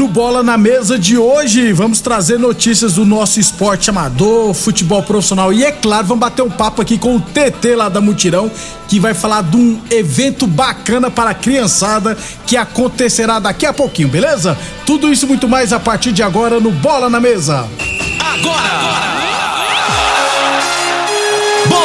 No Bola na Mesa de hoje, vamos trazer notícias do nosso esporte amador, futebol profissional e, é claro, vamos bater um papo aqui com o TT lá da Mutirão, que vai falar de um evento bacana para a criançada que acontecerá daqui a pouquinho, beleza? Tudo isso e muito mais a partir de agora no Bola na Mesa. Agora!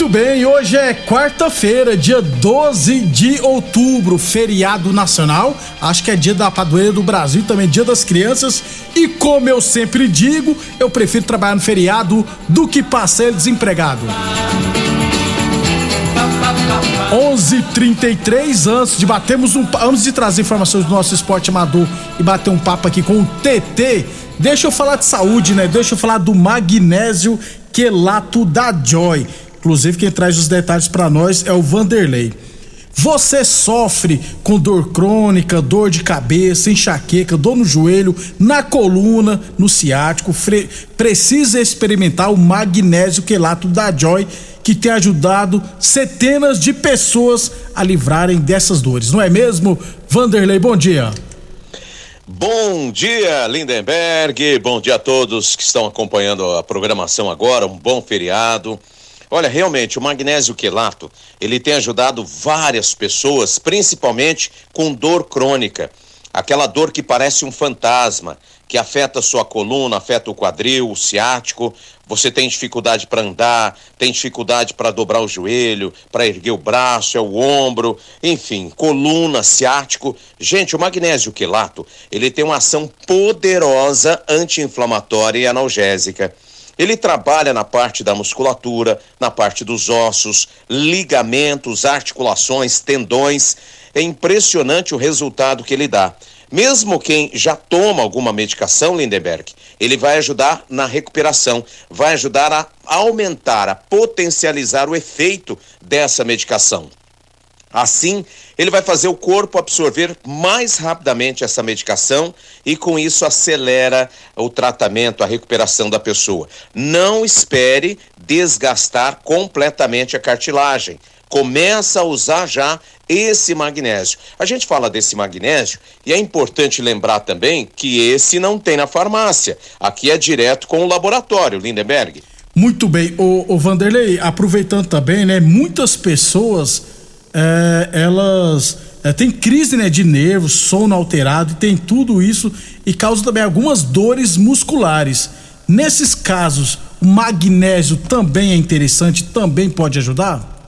Muito bem, hoje é quarta-feira, dia 12 de outubro, feriado nacional. Acho que é dia da padroeira do Brasil, também dia das crianças. E como eu sempre digo, eu prefiro trabalhar no feriado do que passar desempregado. 11:33 antes de batermos um antes de trazer informações do nosso esporte amador e bater um papo aqui com o TT. Deixa eu falar de saúde, né? Deixa eu falar do magnésio quelato da Joy. Inclusive, quem traz os detalhes para nós é o Vanderlei. Você sofre com dor crônica, dor de cabeça, enxaqueca, dor no joelho, na coluna, no ciático, precisa experimentar o magnésio quelato da Joy, que tem ajudado centenas de pessoas a livrarem dessas dores. Não é mesmo? Vanderlei, bom dia. Bom dia, Lindenberg. Bom dia a todos que estão acompanhando a programação agora. Um bom feriado. Olha, realmente, o magnésio quelato, ele tem ajudado várias pessoas, principalmente com dor crônica. Aquela dor que parece um fantasma, que afeta sua coluna, afeta o quadril, o ciático. Você tem dificuldade para andar, tem dificuldade para dobrar o joelho, para erguer o braço, é o ombro, enfim, coluna, ciático. Gente, o magnésio quelato, ele tem uma ação poderosa anti-inflamatória e analgésica. Ele trabalha na parte da musculatura, na parte dos ossos, ligamentos, articulações, tendões. É impressionante o resultado que ele dá. Mesmo quem já toma alguma medicação, Lindenberg, ele vai ajudar na recuperação, vai ajudar a aumentar, a potencializar o efeito dessa medicação. Assim, ele vai fazer o corpo absorver mais rapidamente essa medicação e com isso acelera o tratamento, a recuperação da pessoa. Não espere desgastar completamente a cartilagem. Começa a usar já esse magnésio. A gente fala desse magnésio e é importante lembrar também que esse não tem na farmácia. Aqui é direto com o laboratório, Lindenberg. Muito bem, o, Vanderlei, aproveitando também, né? Muitas pessoas é, elas é, têm crise né, de nervos, sono alterado, e tem tudo isso e causa também algumas dores musculares. Nesses casos, o magnésio também é interessante, também pode ajudar?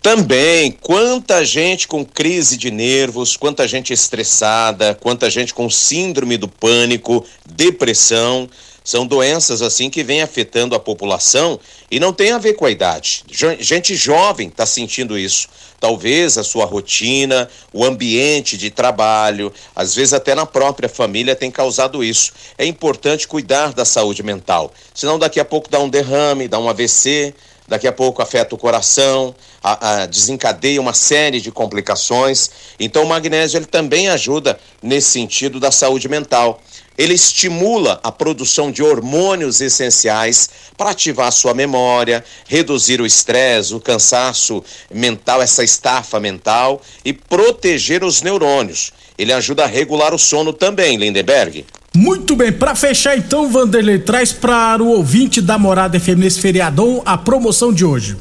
Também, quanta gente com crise de nervos, quanta gente estressada, quanta gente com síndrome do pânico, depressão. São doenças assim que vêm afetando a população e não tem a ver com a idade. Gente jovem está sentindo isso. Talvez a sua rotina, o ambiente de trabalho, às vezes até na própria família tem causado isso. É importante cuidar da saúde mental, senão daqui a pouco dá um derrame, dá um AVC, daqui a pouco afeta o coração, a, a, desencadeia uma série de complicações. Então, o magnésio ele também ajuda nesse sentido da saúde mental. Ele estimula a produção de hormônios essenciais para ativar sua memória, reduzir o estresse, o cansaço mental, essa estafa mental e proteger os neurônios. Ele ajuda a regular o sono também, Lindenberg. Muito bem, para fechar então, Vanderlei, traz para o ouvinte da Morada FM nesse feriadão a promoção de hoje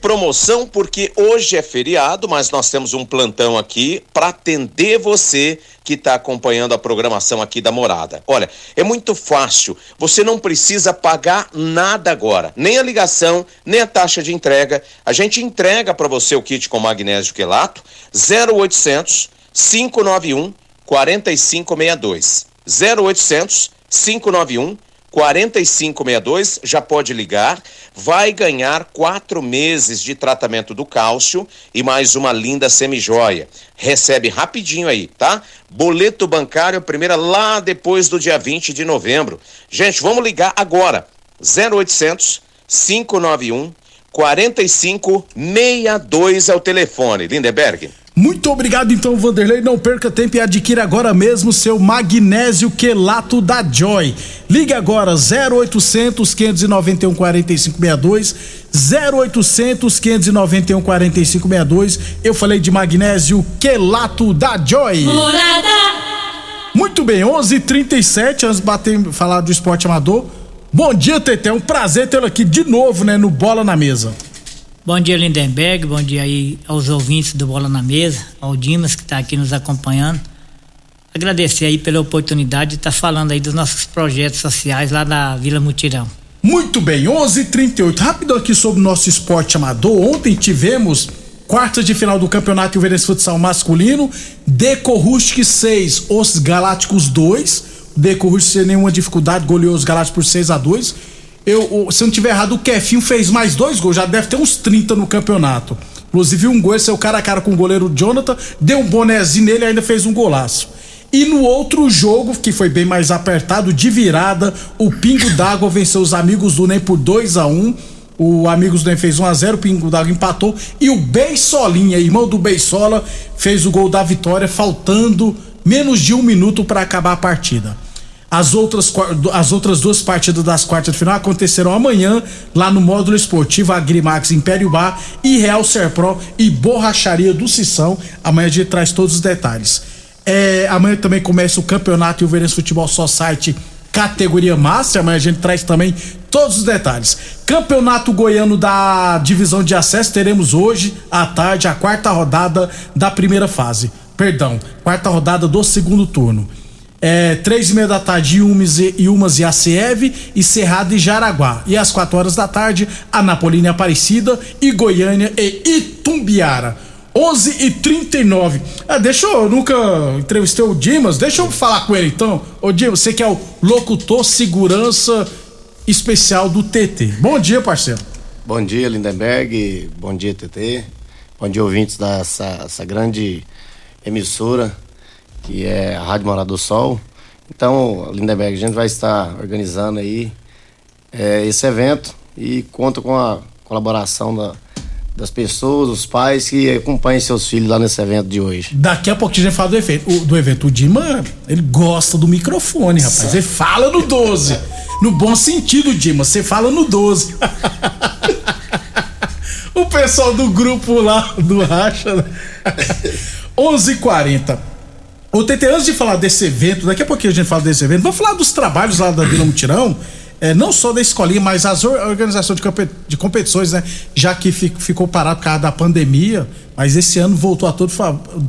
promoção porque hoje é feriado, mas nós temos um plantão aqui para atender você que está acompanhando a programação aqui da Morada. Olha, é muito fácil, você não precisa pagar nada agora, nem a ligação, nem a taxa de entrega. A gente entrega para você o kit com magnésio quelato 0800 591 4562. 0800 591 4562, já pode ligar, vai ganhar quatro meses de tratamento do cálcio e mais uma linda semijoia. Recebe rapidinho aí, tá? Boleto bancário, primeira lá depois do dia 20 de novembro. Gente, vamos ligar agora. 0800 591 4562 é o telefone. Lindeberg. Muito obrigado então, Vanderlei. Não perca tempo e adquira agora mesmo seu magnésio quelato da Joy. Ligue agora 0800 591 4562 0800 591 4562. Eu falei de magnésio quelato da Joy. Morada. Muito bem, 11:37 antes de bater falar do esporte amador. Bom dia, Tete. É um prazer tê-lo aqui de novo, né, no Bola na Mesa. Bom dia, Lindenberg. Bom dia aí aos ouvintes do Bola na Mesa, ao Dimas que está aqui nos acompanhando. Agradecer aí pela oportunidade de estar tá falando aí dos nossos projetos sociais lá da Vila Mutirão. Muito bem, 11:38. Rápido aqui sobre o nosso esporte amador. Ontem tivemos quartas de final do Campeonato Ilverense Futsal Masculino, Deco Rustic 6, Os Galácticos 2. Deco Rustic sem nenhuma dificuldade goleou os Galácticos por 6 a 2 eu, se eu não tiver errado, o Kefinho fez mais dois gols, já deve ter uns 30 no campeonato. Inclusive, um gol, esse é o cara a cara com o goleiro Jonathan, deu um bonezinho nele e ainda fez um golaço. E no outro jogo, que foi bem mais apertado, de virada, o Pingo d'Água venceu os amigos do NEM por 2 a 1 um. O Amigos do NEM fez 1 a 0 o Pingo d'Água empatou. E o Beisolinha, irmão do Beisola, fez o gol da vitória, faltando menos de um minuto para acabar a partida. As outras, as outras duas partidas das quartas de final acontecerão amanhã, lá no módulo esportivo Agrimax Império Bar e Real Serpro e Borracharia do Sissão. Amanhã a gente traz todos os detalhes. É, amanhã também começa o campeonato Ilverense Futebol Society categoria Master. Amanhã a gente traz também todos os detalhes. Campeonato Goiano da divisão de acesso teremos hoje à tarde a quarta rodada da primeira fase. Perdão, quarta rodada do segundo turno é, três e meia da tarde, Umas e, Umas e ACEV, e Cerrado e Jaraguá. E às quatro horas da tarde, Anapolina Aparecida e Goiânia e Itumbiara. 11 e 39 ah, Deixa eu, nunca entrevistei o Dimas, deixa eu falar com ele então. Ô Dimas, você que é o locutor segurança especial do TT. Bom dia, parceiro. Bom dia, Lindenberg. Bom dia, TT. Bom dia, ouvintes dessa grande emissora que é a Rádio Morada do Sol. Então, Lindenberg, a gente vai estar organizando aí é, esse evento e conta com a colaboração da, das pessoas, os pais que acompanhem seus filhos lá nesse evento de hoje. Daqui a pouquinho a gente fala do evento. O, do evento. O Dima, ele gosta do microfone, rapaz. Ele fala no 12. No bom sentido, Dima, você fala no 12. o pessoal do grupo lá do Racha. 11:40 né? Ô, TT, antes de falar desse evento, daqui a pouquinho a gente fala desse evento, vamos falar dos trabalhos lá da Vila Mutirão, é, não só da escolinha, mas as organizações de, competições, né? Já que ficou parado por causa da pandemia, mas esse ano voltou a todo,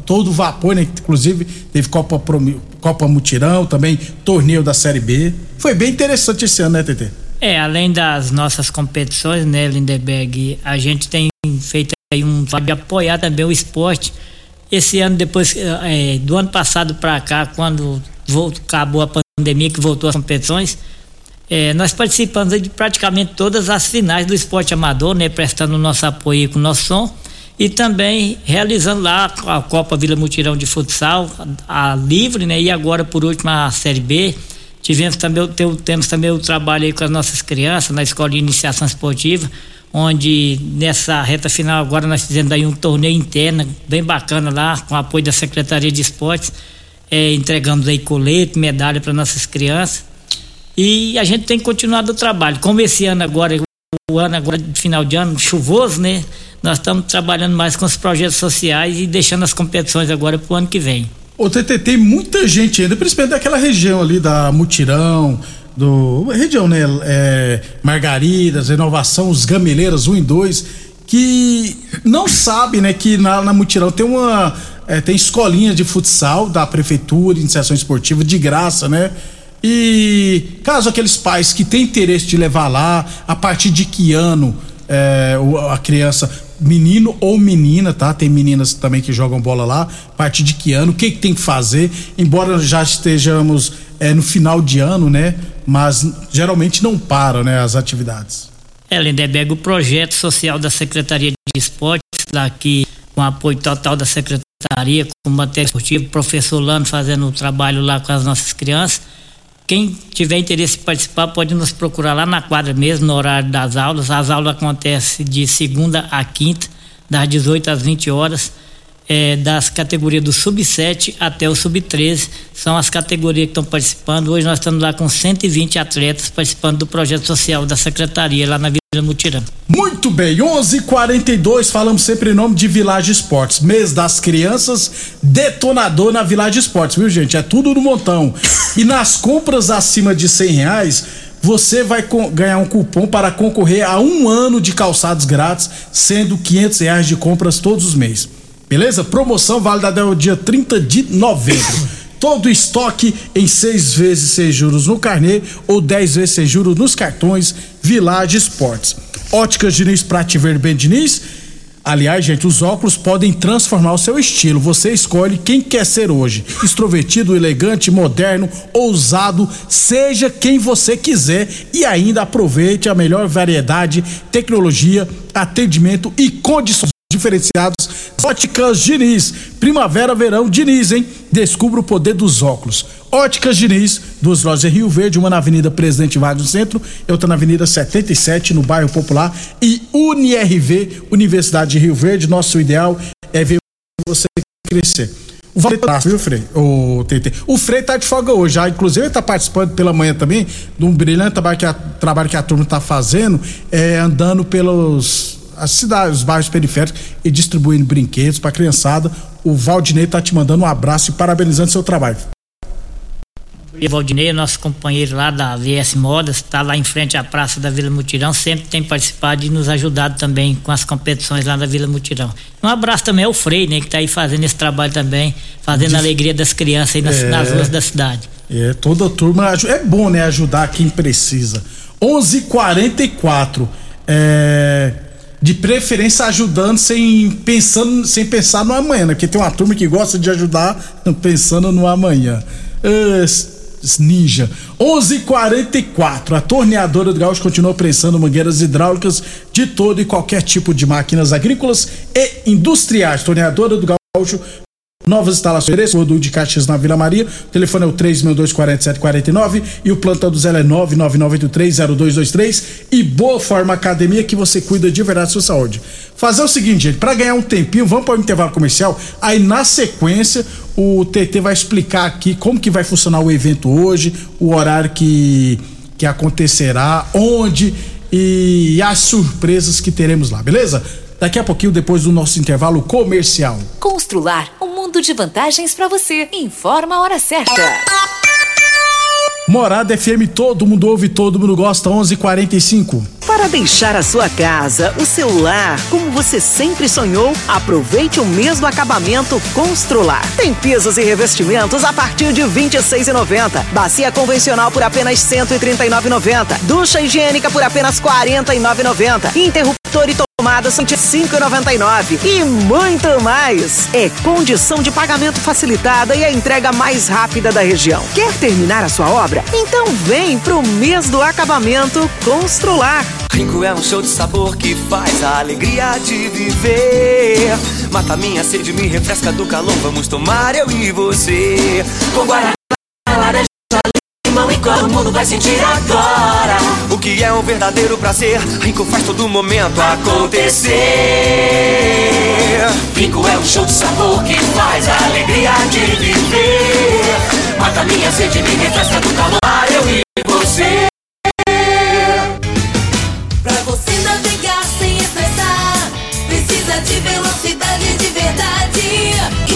todo vapor, né? Inclusive teve Copa, Copa Mutirão, também torneio da Série B. Foi bem interessante esse ano, né, TT? É, além das nossas competições, né, Lindeberg, a gente tem feito aí um trabalho de apoiar também o esporte esse ano, depois é, do ano passado para cá, quando voltou, acabou a pandemia, que voltou as competições, é, nós participamos de praticamente todas as finais do esporte amador, né, prestando nosso apoio com o nosso som e também realizando lá a Copa Vila Mutirão de Futsal, a, a livre, né, e agora por último a Série B. Tivemos também, temos também o trabalho aí com as nossas crianças na escola de iniciação esportiva, onde nessa reta final agora nós fizemos aí um torneio interno bem bacana lá, com apoio da Secretaria de Esportes, é, entregamos aí colete, medalha para nossas crianças. E a gente tem continuado o trabalho. Como esse ano agora, o ano agora de final de ano, chuvoso, né? Nós estamos trabalhando mais com os projetos sociais e deixando as competições agora para o ano que vem. O TT tem muita gente ainda, principalmente daquela região ali da Mutirão, do região, né? É, Margaridas, Renovação, os Gameleiras 1 e 2, que não sabe, né, que na, na Mutirão tem uma. É, tem escolinha de futsal da prefeitura, iniciação esportiva, de graça, né? E caso aqueles pais que têm interesse de levar lá, a partir de que ano é, a criança, menino ou menina, tá? Tem meninas também que jogam bola lá, a partir de que ano, o que, que tem que fazer, embora já estejamos é, no final de ano, né? Mas geralmente não param, né, as atividades. É, Lindeberg, o projeto social da Secretaria de Esportes, daqui com apoio total da Secretaria, com matéria esportiva, professor Lano fazendo o trabalho lá com as nossas crianças quem tiver interesse em participar pode nos procurar lá na quadra mesmo, no horário das aulas. As aulas acontecem de segunda a quinta, das 18 às 20 horas é, das categorias do sub-7 até o sub-13. São as categorias que estão participando. Hoje nós estamos lá com 120 atletas participando do projeto social da secretaria lá na Vila Mutirão. Muito bem, 11:42 falamos sempre em nome de Village Esportes, mês das crianças, detonador na Village Esportes, viu gente? É tudo no montão. E nas compras acima de 100 reais você vai ganhar um cupom para concorrer a um ano de calçados grátis, sendo 500 reais de compras todos os meses. Beleza? Promoção válida até o dia 30 de novembro. Todo estoque em seis vezes sem juros no carnê ou 10 vezes sem juros nos cartões Village Esportes. Óticas Diniz Prate Verben Diniz. Aliás, gente, os óculos podem transformar o seu estilo. Você escolhe quem quer ser hoje. Extrovertido, elegante, moderno, ousado, seja quem você quiser e ainda aproveite a melhor variedade, tecnologia, atendimento e condições diferenciados. Óticas Diniz, primavera, verão Diniz, hein? Descubra o poder dos óculos. Óticas Diniz, duas lojas em Rio Verde, uma na Avenida Presidente Vargas no centro, outra na Avenida 77, no bairro Popular. E UniRV, Universidade de Rio Verde, nosso ideal é ver você crescer. O Frei tá, viu, Frei? O, TT. o Frei tá de folga hoje, já, inclusive ele tá participando pela manhã também de um brilhante trabalho que a, trabalho que a turma tá fazendo, é, andando pelos as cidades, os bairros periféricos e distribuindo brinquedos para a criançada. O Valdinei está te mandando um abraço e parabenizando seu trabalho. E o Valdinei, nosso companheiro lá da VS Modas, está lá em frente à Praça da Vila Mutirão, sempre tem participado e nos ajudado também com as competições lá da Vila Mutirão. Um abraço também ao Frei, né, que está aí fazendo esse trabalho também, fazendo a alegria das crianças aí nas, é, nas ruas da cidade. É, toda a turma, é bom, né, ajudar quem precisa. 11:44 é de preferência ajudando sem pensando sem pensar no amanhã, né? Porque tem uma turma que gosta de ajudar pensando no amanhã. Uh, ninja. 11:44. A torneadora do Gaúcho continua prensando mangueiras hidráulicas de todo e qualquer tipo de máquinas agrícolas e industriais. Torneadora do Gaúcho Novas instalações, Rodul de Caxias na Vila Maria. O telefone é o 3624749 e o plantão do Zé é 999830223 e Boa Forma Academia que você cuida de verdade da sua saúde. Fazer o seguinte, gente, para ganhar um tempinho, vamos para o intervalo comercial. Aí na sequência, o TT vai explicar aqui como que vai funcionar o evento hoje, o horário que que acontecerá, onde e as surpresas que teremos lá, beleza? Daqui a pouquinho, depois do nosso intervalo comercial. Constrular um mundo de vantagens para você. Informa a hora certa. Morada FM, todo mundo ouve, todo mundo gosta, 11:45. Para deixar a sua casa, o seu lar, como você sempre sonhou, aproveite o mesmo acabamento Constrular. Tem pisos e revestimentos a partir de R$ 26,90. Bacia convencional por apenas R$ 139,90. Ducha higiênica por apenas R$ 49,90. Interruptor e tomada R$ 5,99 e muito mais. É condição de pagamento facilitada e a entrega mais rápida da região. Quer terminar a sua obra? Então vem pro mês do acabamento Constrular. Rico é um show de sabor que faz a alegria de viver. Mata minha sede, me refresca do calor. Vamos tomar eu e você. Com guaraná, laranja, limão e todo mundo vai sentir agora. Um um verdadeiro prazer. Rico faz todo momento acontecer. Rico é o show de sabor que faz a alegria de viver. Mata minha sede, me refresca do calor. Eu e você. Pra você navegar sem estressar, precisa de velocidade de verdade.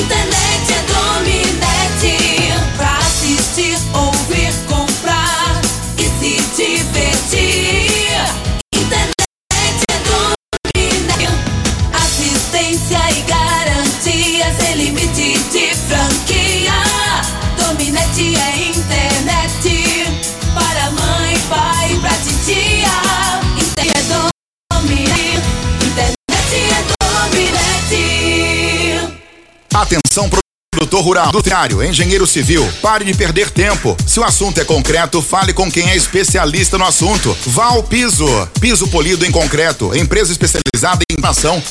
Rural, industriário, engenheiro civil. Pare de perder tempo. Se o assunto é concreto, fale com quem é especialista no assunto. Val Piso. Piso polido em concreto. Empresa especializada em ação.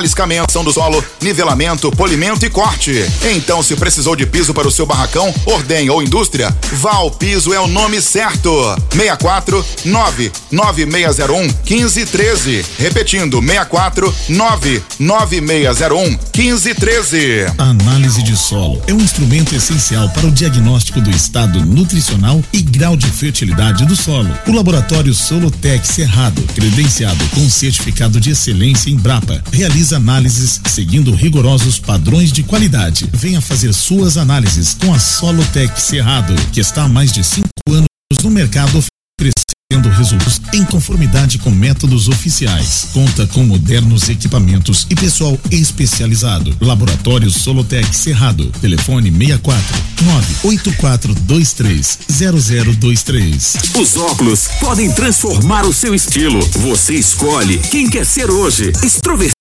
Aliscamento do solo, nivelamento, polimento e corte. Então, se precisou de piso para o seu barracão, ordem ou indústria, Val Piso é o nome certo. 64 99601 1513. Repetindo, 64 99601 1513. Análise de solo é um instrumento essencial para o diagnóstico do estado nutricional e grau de fertilidade do solo. O laboratório Solotec Cerrado, credenciado com certificado de excelência em Brapa, realiza análises seguindo rigorosos padrões de qualidade. Venha fazer suas análises com a Solotec Cerrado, que está há mais de cinco anos no mercado oferecendo resultados em conformidade com métodos oficiais. Conta com modernos equipamentos e pessoal especializado. Laboratório Solotec Cerrado. Telefone 64 98423 0023. Os óculos podem transformar o seu estilo. Você escolhe quem quer ser hoje. Extrovertido,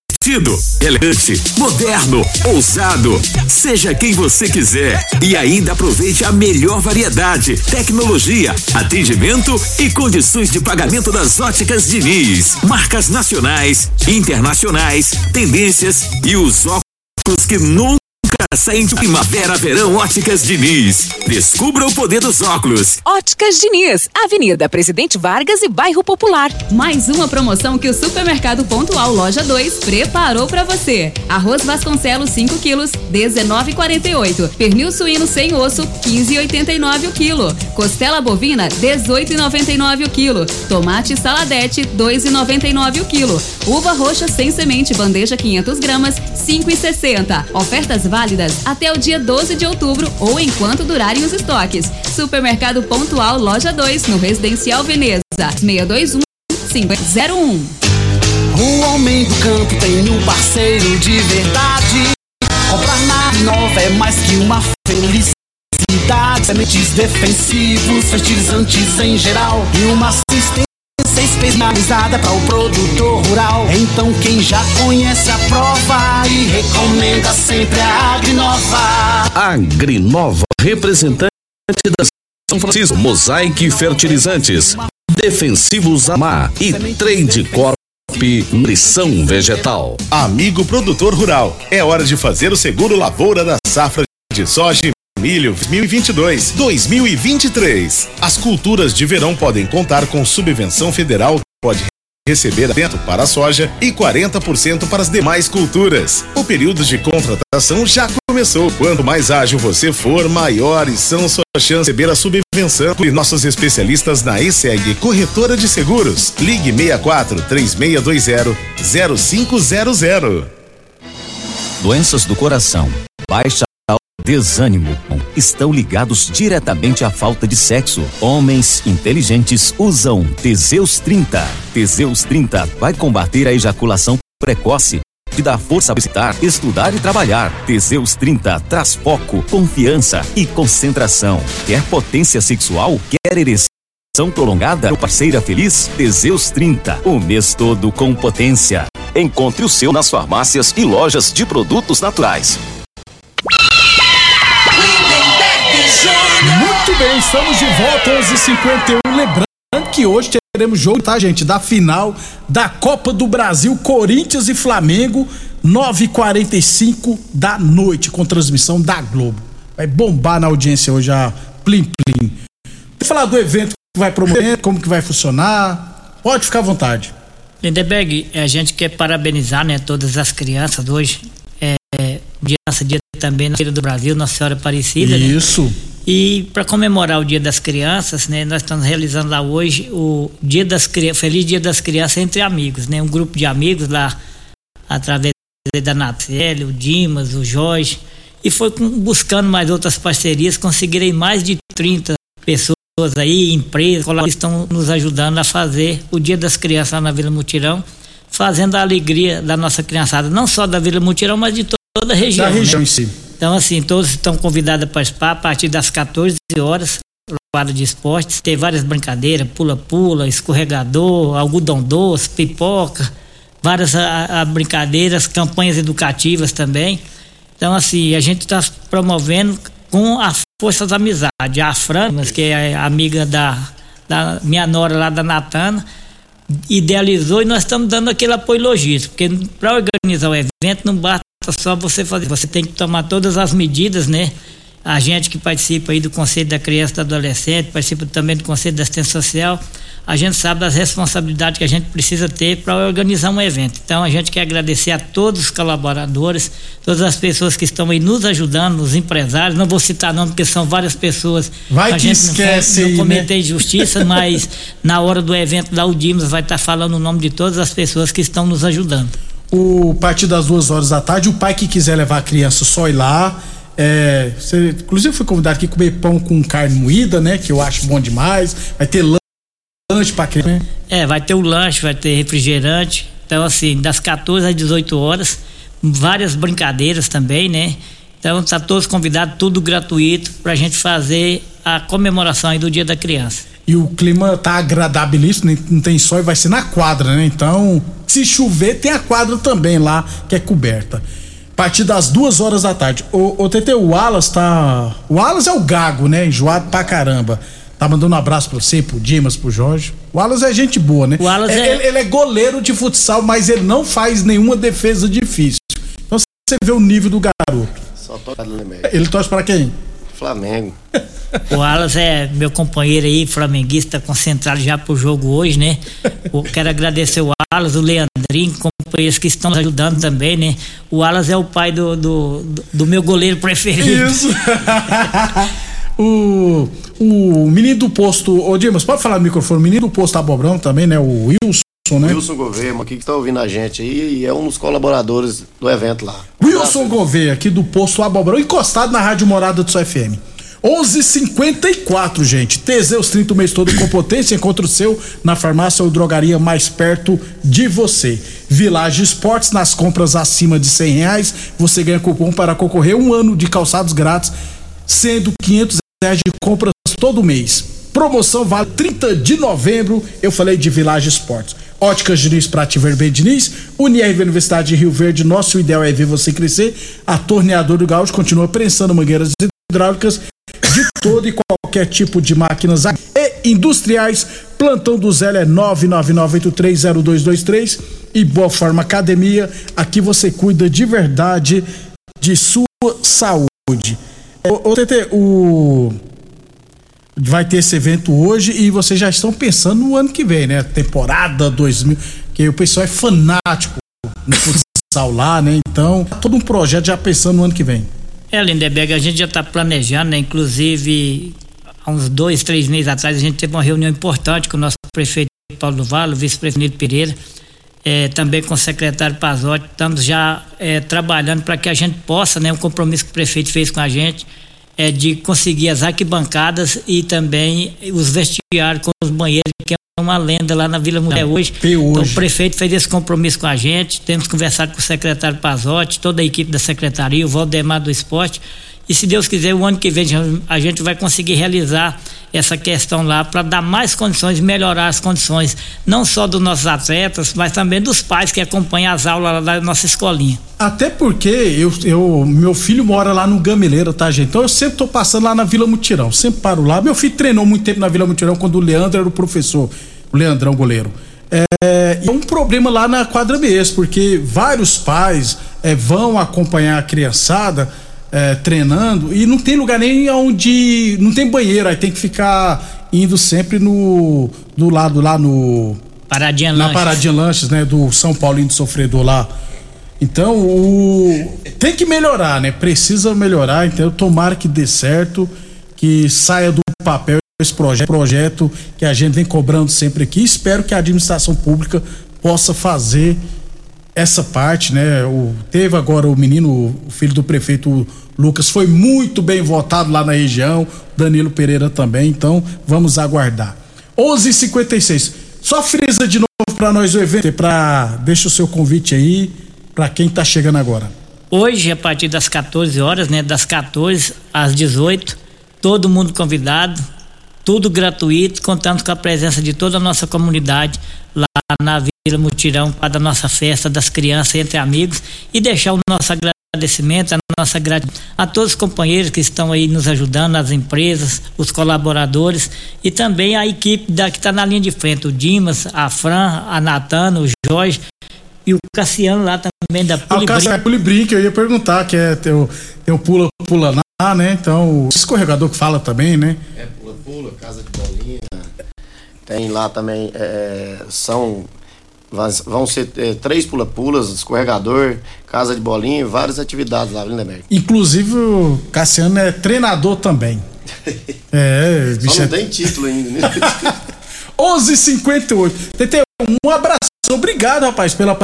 elegante, moderno, ousado. Seja quem você quiser. E ainda aproveite a melhor variedade, tecnologia, atendimento e condições de pagamento das óticas Diniz. Marcas nacionais, internacionais, tendências e os óculos que nunca de primavera, verão, óticas Diniz. Descubra o poder dos óculos. Óticas Diniz, Avenida Presidente Vargas e Bairro Popular. Mais uma promoção que o Supermercado Pontual Loja 2 preparou para você. Arroz Vasconcelos 5 quilos, 19,48. Pernil suíno sem osso, 15,89 o quilo. Costela bovina, 18,99 o quilo. Tomate saladete, 2,99 o quilo. Uva roxa sem semente, bandeja 500 gramas, 5,60. Ofertas válidas até o dia 12 de outubro ou enquanto durarem os estoques. Supermercado Pontual Loja 2, no Residencial Veneza. 621 501. O homem do campo tem um parceiro de verdade. Comprar na nova é mais que uma felicidade. Sementes defensivos, fertilizantes em geral e uma assistência especializada para o produtor rural. Então quem já conhece a prova e recomenda sempre a Agrinova. Agrinova, representante da São Francisco, Mosaic Fertilizantes, Defensivos Amar e Trade Corp Nutrição Vegetal. Amigo produtor rural, é hora de fazer o seguro lavoura da safra de soja milho 2022-2023. As culturas de verão podem contar com subvenção federal pode receber dentro para a soja e 40% para as demais culturas. O período de contratação já começou. Quanto mais ágil você for, maiores são suas chances de receber a subvenção. E nossos especialistas na ESEG Corretora de Seguros. Ligue 64 3620 0500. Doenças do coração, baixa desânimo estão ligados diretamente à falta de sexo. Homens inteligentes usam Teseus 30. Teseus 30 vai combater a ejaculação precoce te dá força para visitar, estudar e trabalhar. Teseus 30 traz foco, confiança e concentração. Quer potência sexual? Quer ereção prolongada? Parceira feliz? Teseus 30. O mês todo com potência. Encontre o seu nas farmácias e lojas de produtos naturais. Bem, estamos de volta 11:51. Lembrando que hoje teremos jogo, tá, gente? Da final da Copa do Brasil, Corinthians e Flamengo, 9h45 da noite, com transmissão da Globo. Vai bombar na audiência hoje a Plim Plim. Vou falar do evento que vai promover, como que vai funcionar. Pode ficar à vontade. Lindeberg, a gente quer parabenizar né, todas as crianças hoje. É, dia, dia também na Feira do Brasil, Nossa Senhora Aparecida. Isso. Né? E para comemorar o Dia das Crianças, né, nós estamos realizando lá hoje o Dia das Feliz Dia das Crianças entre amigos, né? Um grupo de amigos lá através da Natália, o Dimas, o Jorge, e foi buscando mais outras parcerias, conseguirem mais de 30 pessoas aí, empresas, que estão nos ajudando a fazer o Dia das Crianças lá na Vila Mutirão, fazendo a alegria da nossa criançada, não só da Vila Mutirão, mas de toda a região. Da região né? em si. Então, assim, todos estão convidados a participar a partir das 14 horas, quadro de esportes. Tem várias brincadeiras, pula-pula, escorregador, algodão doce, pipoca, várias a, a brincadeiras, campanhas educativas também. Então, assim, a gente está promovendo com a força da amizade. A Fran, que é amiga da, da minha nora lá da Natana, idealizou e nós estamos dando aquele apoio logístico, porque para organizar o evento não basta só você fazer, você tem que tomar todas as medidas, né? A gente que participa aí do Conselho da Criança e do Adolescente, participa também do Conselho da Assistência Social, a gente sabe das responsabilidades que a gente precisa ter para organizar um evento. Então a gente quer agradecer a todos os colaboradores, todas as pessoas que estão aí nos ajudando, os empresários. Não vou citar não porque são várias pessoas. Vai a que gente esquece não, não cometer né? injustiça, mas na hora do evento da Udimos vai estar falando o nome de todas as pessoas que estão nos ajudando. O partir das duas horas da tarde, o pai que quiser levar a criança só ir lá. É, você, inclusive fui convidado aqui a comer pão com carne moída, né? Que eu acho bom demais. Vai ter lanche pra criança. né? É, vai ter o lanche, vai ter refrigerante. Então, assim, das 14 às 18 horas, várias brincadeiras também, né? Então, tá todos convidados, tudo gratuito, pra gente fazer a comemoração do Dia da Criança. E o clima tá agradabilíssimo, não tem sol e vai ser na quadra, né? Então, se chover, tem a quadra também lá, que é coberta. A partir das duas horas da tarde. O, o TT, o Wallace tá. O Wallace é o gago, né? Enjoado pra caramba. Tá mandando um abraço pra você, pro Dimas, pro Jorge. O Wallace é gente boa, né? O Wallace É- é- Ele, ele é goleiro de futsal, mas ele não faz nenhuma defesa difícil. Então você vê o nível do garoto. Só toca no Lemé. Ele torce pra quem? Flamengo. O Alas é meu companheiro aí, flamenguista, concentrado já pro jogo hoje, né? Eu quero agradecer o Alas, o Leandrinho, companheiros que estão nos ajudando também, né? O Alas é o pai do, do, do- meu goleiro preferido. Isso. o, o menino do posto. Ô, Dimas, pode falar no microfone? O menino do posto Abobrão também, né? O Wilson, né? Wilson Governo aqui que tá ouvindo a gente aí e é um dos colaboradores do evento lá. Wilson Gouveia, aqui do posto Abobrão, encostado na Rádio Morada do seu FM. 11:54, gente. Teseus 30 o mês todo com potência. Encontra o seu na farmácia ou drogaria mais perto de você. Village Esportes, nas compras acima de 100 reais, você ganha cupom para concorrer um ano de calçados grátis, sendo 500 reais de compras todo mês. Promoção vale 30 de novembro. Eu falei de Village Esportes. Óticas Diniz, Prate Vermelho Diniz, Unirv Universidade de Rio Verde. Nosso ideal é ver você crescer. A Torneador do Gaúcho continua prensando mangueiras hidráulicas de todo e qualquer tipo de máquinas e industriais. Plantão do Zé é 999830223 e Boa Forma Academia. Aqui você cuida de verdade de sua saúde. Ô, ô TT, o vai ter esse evento hoje e vocês já estão pensando no ano que vem, né? Temporada 2000, que o pessoal é fanático no futsal lá, né? Então, todo um projeto já pensando no ano que vem. É, Lindeberg, a gente já está planejando, né? Inclusive, há uns dois, três meses atrás, a gente teve uma reunião importante com o nosso prefeito Paulo do vice-prefeito Pereira, eh, também com o secretário Pazotti. Estamos já eh, trabalhando para que a gente possa, né? Um compromisso que o prefeito fez com a gente, é de conseguir as arquibancadas e também os vestiários com os banheiros, que é uma lenda lá na Vila Mulher hoje. Então, o prefeito fez esse compromisso com a gente, temos conversado com o secretário Pazotti, toda a equipe da secretaria, o Valdemar do Esporte, e se Deus quiser, o ano que vem a gente vai conseguir realizar essa questão lá para dar mais condições, melhorar as condições, não só dos nossos atletas, mas também dos pais que acompanham as aulas da nossa escolinha. Até porque eu, eu, meu filho mora lá no Gameleira, tá, gente? Então eu sempre tô passando lá na Vila Mutirão, sempre paro lá. Meu filho treinou muito tempo na Vila Mutirão quando o Leandro era o professor, o Leandrão goleiro. É, e é um problema lá na quadra mesmo, porque vários pais é, vão acompanhar a criançada é, treinando e não tem lugar nem onde. Não tem banheiro, aí tem que ficar indo sempre no. do lado lá no. Paradinha na Lanches. Paradinha Lanches, né? Do São Paulino do Sofredor lá. Então, o... tem que melhorar, né? Precisa melhorar, então tomara que dê certo, que saia do papel esse projeto, projeto que a gente vem cobrando sempre aqui. Espero que a administração pública possa fazer essa parte, né? O, teve agora o menino, o filho do prefeito Lucas, foi muito bem votado lá na região, Danilo Pereira também, então vamos aguardar. 11:56. Só frisa de novo para nós o evento, para deixa o seu convite aí para quem tá chegando agora. Hoje, a partir das 14 horas, né? Das 14 às 18, todo mundo convidado, tudo gratuito, contando com a presença de toda a nossa comunidade lá na Vila Mutirão para a nossa festa das crianças entre amigos e deixar o nosso agradecimento, a nossa gratidão a todos os companheiros que estão aí nos ajudando, as empresas, os colaboradores e também a equipe da, que está na linha de frente, o Dimas, a Fran, a Natana, o Jorge e o Cassiano lá também da Ah, o caso é Pulibrim, que eu ia perguntar, que é teu, teu pula, pula lá, né? Então, o escorregador que fala também, né? É, pula-pula, casa de bolinha. Tem lá também, é, são. Vão ser é, três pula-pulas, escorregador, casa de bolinha, várias atividades lá, Lindenberg. Inclusive, o Cassiano é treinador também. É, Só bicho. não é- tem título ainda, né? 11:58. TT, um abraço. Obrigado, rapaz, pela.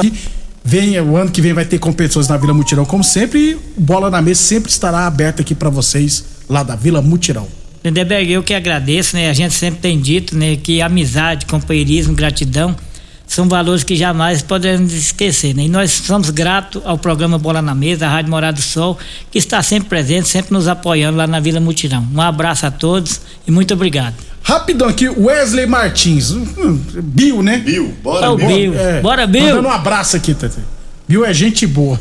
Vem, o ano que vem vai ter competições na Vila Mutirão, como sempre. E o Bola na Mesa sempre estará aberto aqui pra vocês, lá da Vila Mutirão. Lindeberg, eu que agradeço, né? A gente sempre tem dito, né, que amizade, companheirismo, gratidão são valores que jamais podemos esquecer, né? E nós somos gratos ao programa Bola na Mesa, a Rádio Morado do Sol, que está sempre presente, sempre nos apoiando lá na Vila Mutirão. Um abraço a todos e muito obrigado. Rapidão aqui, Wesley Martins. Hum, Bill, né? Bill, É o Bill. Bora, Bill. Mandando um abraço aqui, Tete. Bill é gente boa.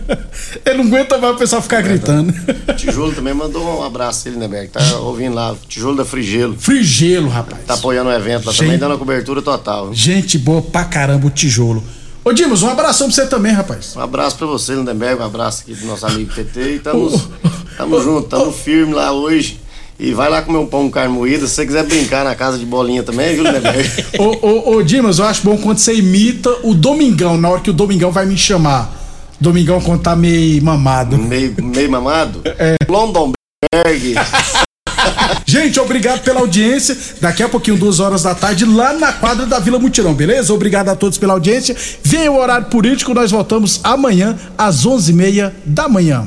Ele não aguenta mais o pessoal ficar gritando. Tijolo também mandou um abraço ele, Lindenberg. Tá ouvindo lá, Tijolo da Frigelo. Frigelo, rapaz. Tá apoiando o evento lá Gente. também, dando a cobertura total. Gente boa pra caramba, o tijolo. Ô, Dimos, um abração pra você também, rapaz. Um abraço pra você, Lindenberg, um abraço aqui do nosso amigo TT. E tamo, tamo junto, tamo firme lá hoje. E vai lá comer um pão com carne moída. Se você quiser brincar na casa de bolinha também, viu, Lindenberg? ô, ô, ô, Dimas, eu acho bom quando você imita o Domingão, na hora que o Domingão vai me chamar. Domingão quando tá meio mamado. Meio, meio mamado? É. Londonberg. Gente, obrigado pela audiência. Daqui a pouquinho, duas horas da tarde, lá na quadra da Vila Mutirão, beleza? Obrigado a todos pela audiência. Vem o horário político, nós voltamos amanhã às onze e meia da manhã.